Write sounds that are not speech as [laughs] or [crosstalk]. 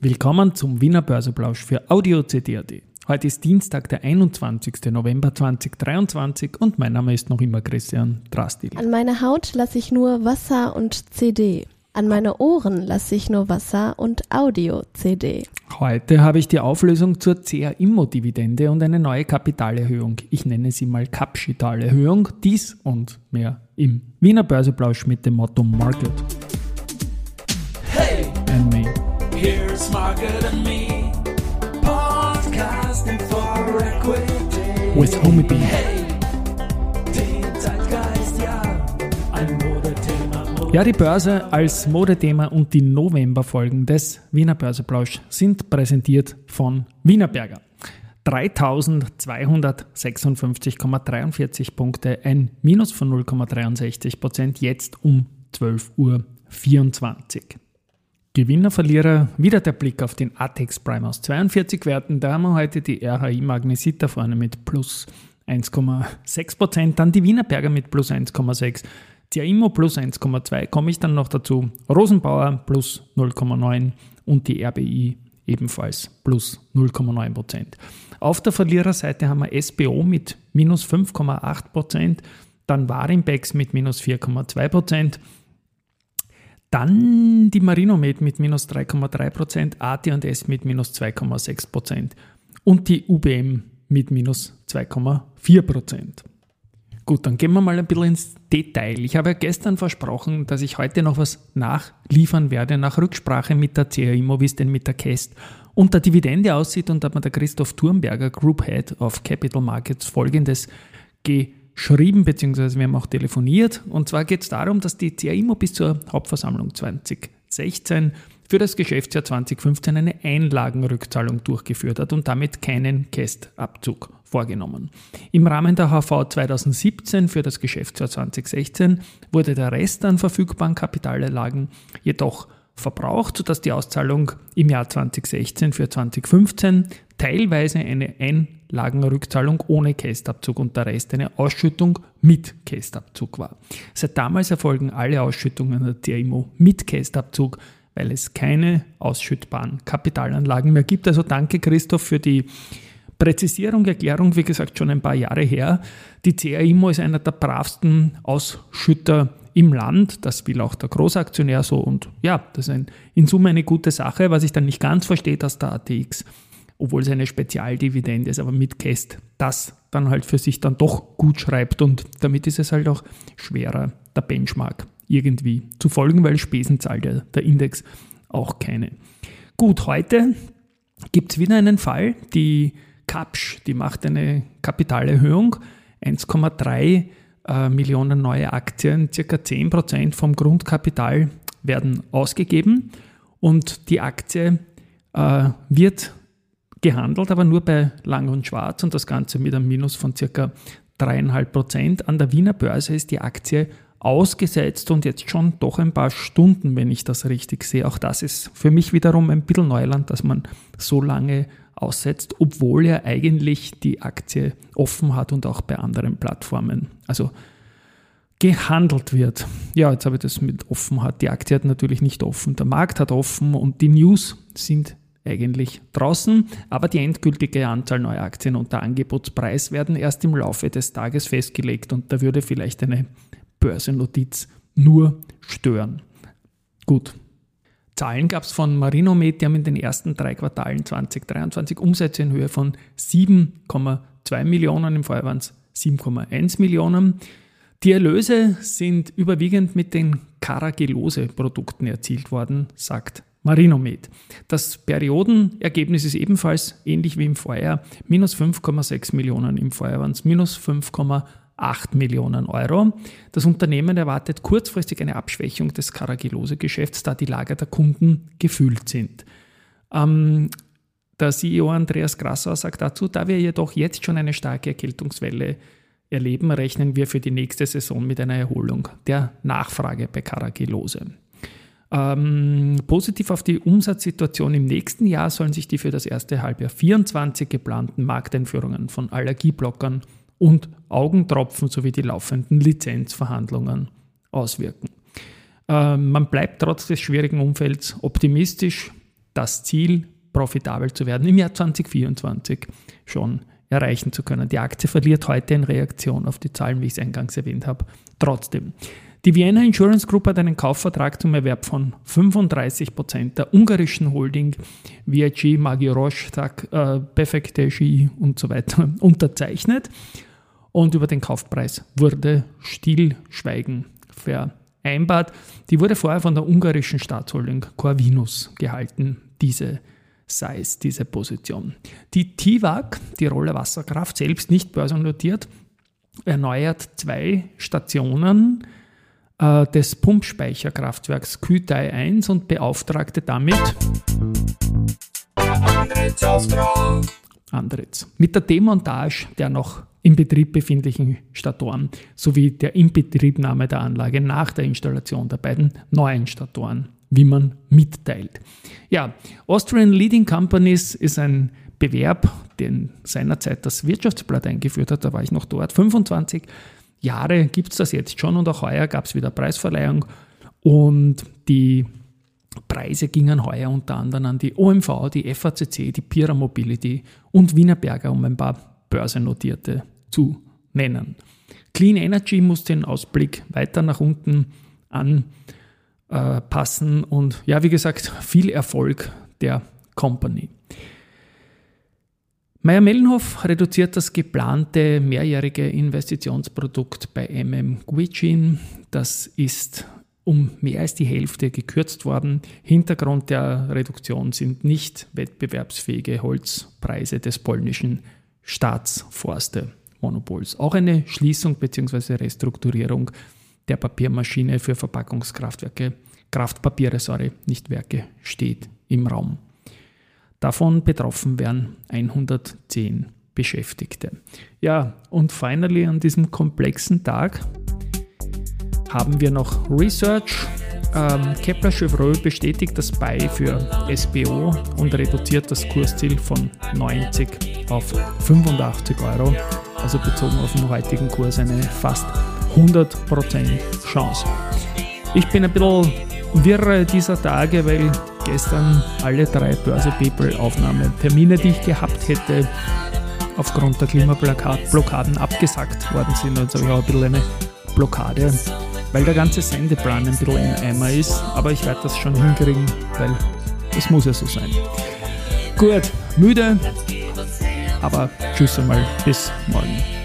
Willkommen zum Wiener Börseplausch für Audio CD.at. Heute ist Dienstag, der 21. November 2023 und mein Name ist noch immer Christian Drastil. An meine Haut lasse ich nur Wasser und CD. An meine Ohren lasse ich nur Wasser und Audio-CD. Heute habe ich die Auflösung zur CA Immo-Dividende und eine neue Kapitalerhöhung. Ich nenne sie mal Kapitalerhöhung. Dies und mehr im Wiener Börseplausch mit dem Motto Market. Here's Margaret and me, podcasting for equity. With Homie B. Hey, Zeitgeist, ja, ein Modethema. Mode- Ja, die Börse als Modethema und die Novemberfolgen des Wiener Börseplausch sind präsentiert von Wienerberger. 3256,43 Punkte, ein Minus von 0,63 Prozent, jetzt um 12.24 Uhr. Gewinner, Verlierer, wieder der Blick auf den ATEX Prime aus 42 Werten. Da haben wir heute die RHI Magnesita vorne mit plus 1,6 Prozent, dann die Wienerberger mit plus 1,6, Immo plus 1,2, komme ich dann noch dazu, Rosenbauer plus 0,9 und die RBI ebenfalls plus 0,9 Prozent. Auf der Verliererseite haben wir SBO mit minus 5,8 Prozent, dann Warimbex mit minus 4,2 Prozent, dann die Marinomed mit minus 3,3%, AT&S mit minus 2,6% und die UBM mit minus 2,4%. Gut, dann gehen wir mal ein bisschen ins Detail. Ich habe ja gestern versprochen, dass ich heute noch was nachliefern werde, nach Rücksprache mit der CAIMO, wie es denn mit der KEST und der Dividende aussieht. Und da hat mir der Christoph Thurnberger, Group Head of Capital Markets, folgendes geschrieben, beziehungsweise wir haben auch telefoniert. Und zwar geht es darum, dass die CAIMO bis zur Hauptversammlung 2016 für das Geschäftsjahr 2015 eine Einlagenrückzahlung durchgeführt hat und damit keinen Kästabzug vorgenommen. Im Rahmen der HV 2017 für das Geschäftsjahr 2016 wurde der Rest an verfügbaren Kapitalerlagen jedoch verbraucht, sodass die Auszahlung im Jahr 2016 für 2015 teilweise eine Einlagenrückzahlung ohne Kästabzug und der Rest eine Ausschüttung mit Kästabzug war. Seit damals erfolgen alle Ausschüttungen der CIMO mit Kästabzug, weil es keine ausschüttbaren Kapitalanlagen mehr gibt. Also danke Christoph für die Präzisierung, Erklärung, wie gesagt, schon ein paar Jahre her. Die CAIMO ist einer der bravsten Ausschütter im Land. Das will auch der Großaktionär so. Und ja, das ist in Summe eine gute Sache. Was ich dann nicht ganz verstehe, dass der ATX, obwohl es eine Spezialdividende ist, aber mit Käst, das dann halt für sich dann doch gut schreibt. Und damit ist es halt auch schwerer, der Benchmark irgendwie zu folgen, weil Spesen zahlt ja der Index auch keine. Gut, heute gibt es wieder einen Fall. Die Kapsch, die macht eine Kapitalerhöhung, 1,3 äh, Millionen neue Aktien, circa 10% vom Grundkapital werden ausgegeben und die Aktie äh, wird gehandelt, aber nur bei Lang und Schwarz und das Ganze mit einem Minus von circa 3,5%. An der Wiener Börse ist die Aktie ausgesetzt und jetzt schon doch ein paar Stunden, wenn ich das richtig sehe. Auch das ist für mich wiederum ein bisschen Neuland, dass man so lange aussetzt, obwohl er eigentlich die Aktie offen hat und auch bei anderen Plattformen. Also gehandelt wird. Ja, jetzt habe ich das mit offen hat. Die Aktie hat natürlich nicht offen. Der Markt hat offen und die News sind eigentlich draußen, aber die endgültige Anzahl neuer Aktien und der Angebotspreis werden erst im Laufe des Tages festgelegt und da würde vielleicht eine Börsennotiz nur stören. Gut. Zahlen gab es von Marinomed, die haben in den ersten drei Quartalen 2023 Umsätze in Höhe von 7,2 Millionen, im Vorjahr waren es 7,1 Millionen. Die Erlöse sind überwiegend mit den Caragilose-Produkten erzielt worden, sagt Marinomed. Das Periodenergebnis ist ebenfalls ähnlich wie im Vorjahr, minus 5,6 Millionen, im Vorjahr waren es minus 5,8 Millionen Euro. Das Unternehmen erwartet kurzfristig eine Abschwächung des Caragilose-Geschäfts, da die Lager der Kunden gefüllt sind. Ähm, der CEO Andreas Grassauer sagt dazu, da wir jedoch jetzt schon eine starke Erkältungswelle erleben, rechnen wir für die nächste Saison mit einer Erholung der Nachfrage bei Caragilose. Ähm, positiv auf die Umsatzsituation im nächsten Jahr sollen sich die für das erste Halbjahr 24 geplanten Markteinführungen von Allergieblockern und Augentropfen sowie die laufenden Lizenzverhandlungen auswirken. Ähm, man bleibt trotz des schwierigen Umfelds optimistisch, das Ziel, profitabel zu werden, im Jahr 2024 schon erreichen zu können. Die Aktie verliert heute in Reaktion auf die Zahlen, wie ich es eingangs erwähnt habe. Trotzdem. Die Vienna Insurance Group hat einen Kaufvertrag zum Erwerb von 35 Prozent der ungarischen Holding VIG, Magyarország, äh, Befekteji und so weiter [laughs] unterzeichnet. Und über den Kaufpreis wurde Stillschweigen vereinbart. Die wurde vorher von der ungarischen Staatsholding Corvinus gehalten, diese Size, diese Position. Die TIWAG, die Rolle Wasserkraft, selbst nicht börsennotiert, erneuert zwei Stationen äh, des Pumpspeicherkraftwerks Kütai 1 und beauftragte damit Andritz mit der Demontage der noch im Betrieb befindlichen Statoren sowie der Inbetriebnahme der Anlage nach der Installation der beiden neuen Statoren, wie man mitteilt. Ja, Austrian Leading Companies ist ein Bewerb, den seinerzeit das Wirtschaftsblatt eingeführt hat, da war ich noch dort. 25 Jahre gibt es das jetzt schon und auch heuer gab es wieder Preisverleihung und die Preise gingen heuer unter anderem an die OMV, die FACC, die Pira Mobility und Wienerberger, um ein paar börsennotierte zu nennen. Clean Energy muss den Ausblick weiter nach unten anpassen und ja, wie gesagt, viel Erfolg der Company. Meyer-Mellenhof reduziert das geplante mehrjährige Investitionsprodukt bei MM Guicin. Das ist um mehr als die Hälfte gekürzt worden. Hintergrund der Reduktion sind nicht wettbewerbsfähige Holzpreise des polnischen Staatsforste-Monopols. Auch eine Schließung bzw. Restrukturierung der Papiermaschine für Verpackungskraftwerke, Kraftpapiere, sorry, nicht Werke, steht im Raum. Davon betroffen wären 110 Beschäftigte. Ja, und finally an diesem komplexen Tag haben wir noch Research. Ähm, Kepler Chevreux bestätigt das Buy für SBO und reduziert das Kursziel von 90 auf 85 Euro. Also bezogen auf den heutigen Kurs eine fast 100% Chance. Ich bin ein bisschen wirre dieser Tage, weil gestern alle drei Börse People Aufnahmetermine, die ich gehabt hätte, aufgrund der Klimablockaden abgesagt worden sind. Also ich habe ein bisschen eine Blockade, weil der ganze Sendeplan ein bisschen im Eimer ist. Aber ich werde das schon hinkriegen, weil das muss ja so sein. Gut, müde, aber tschüss einmal, bis morgen.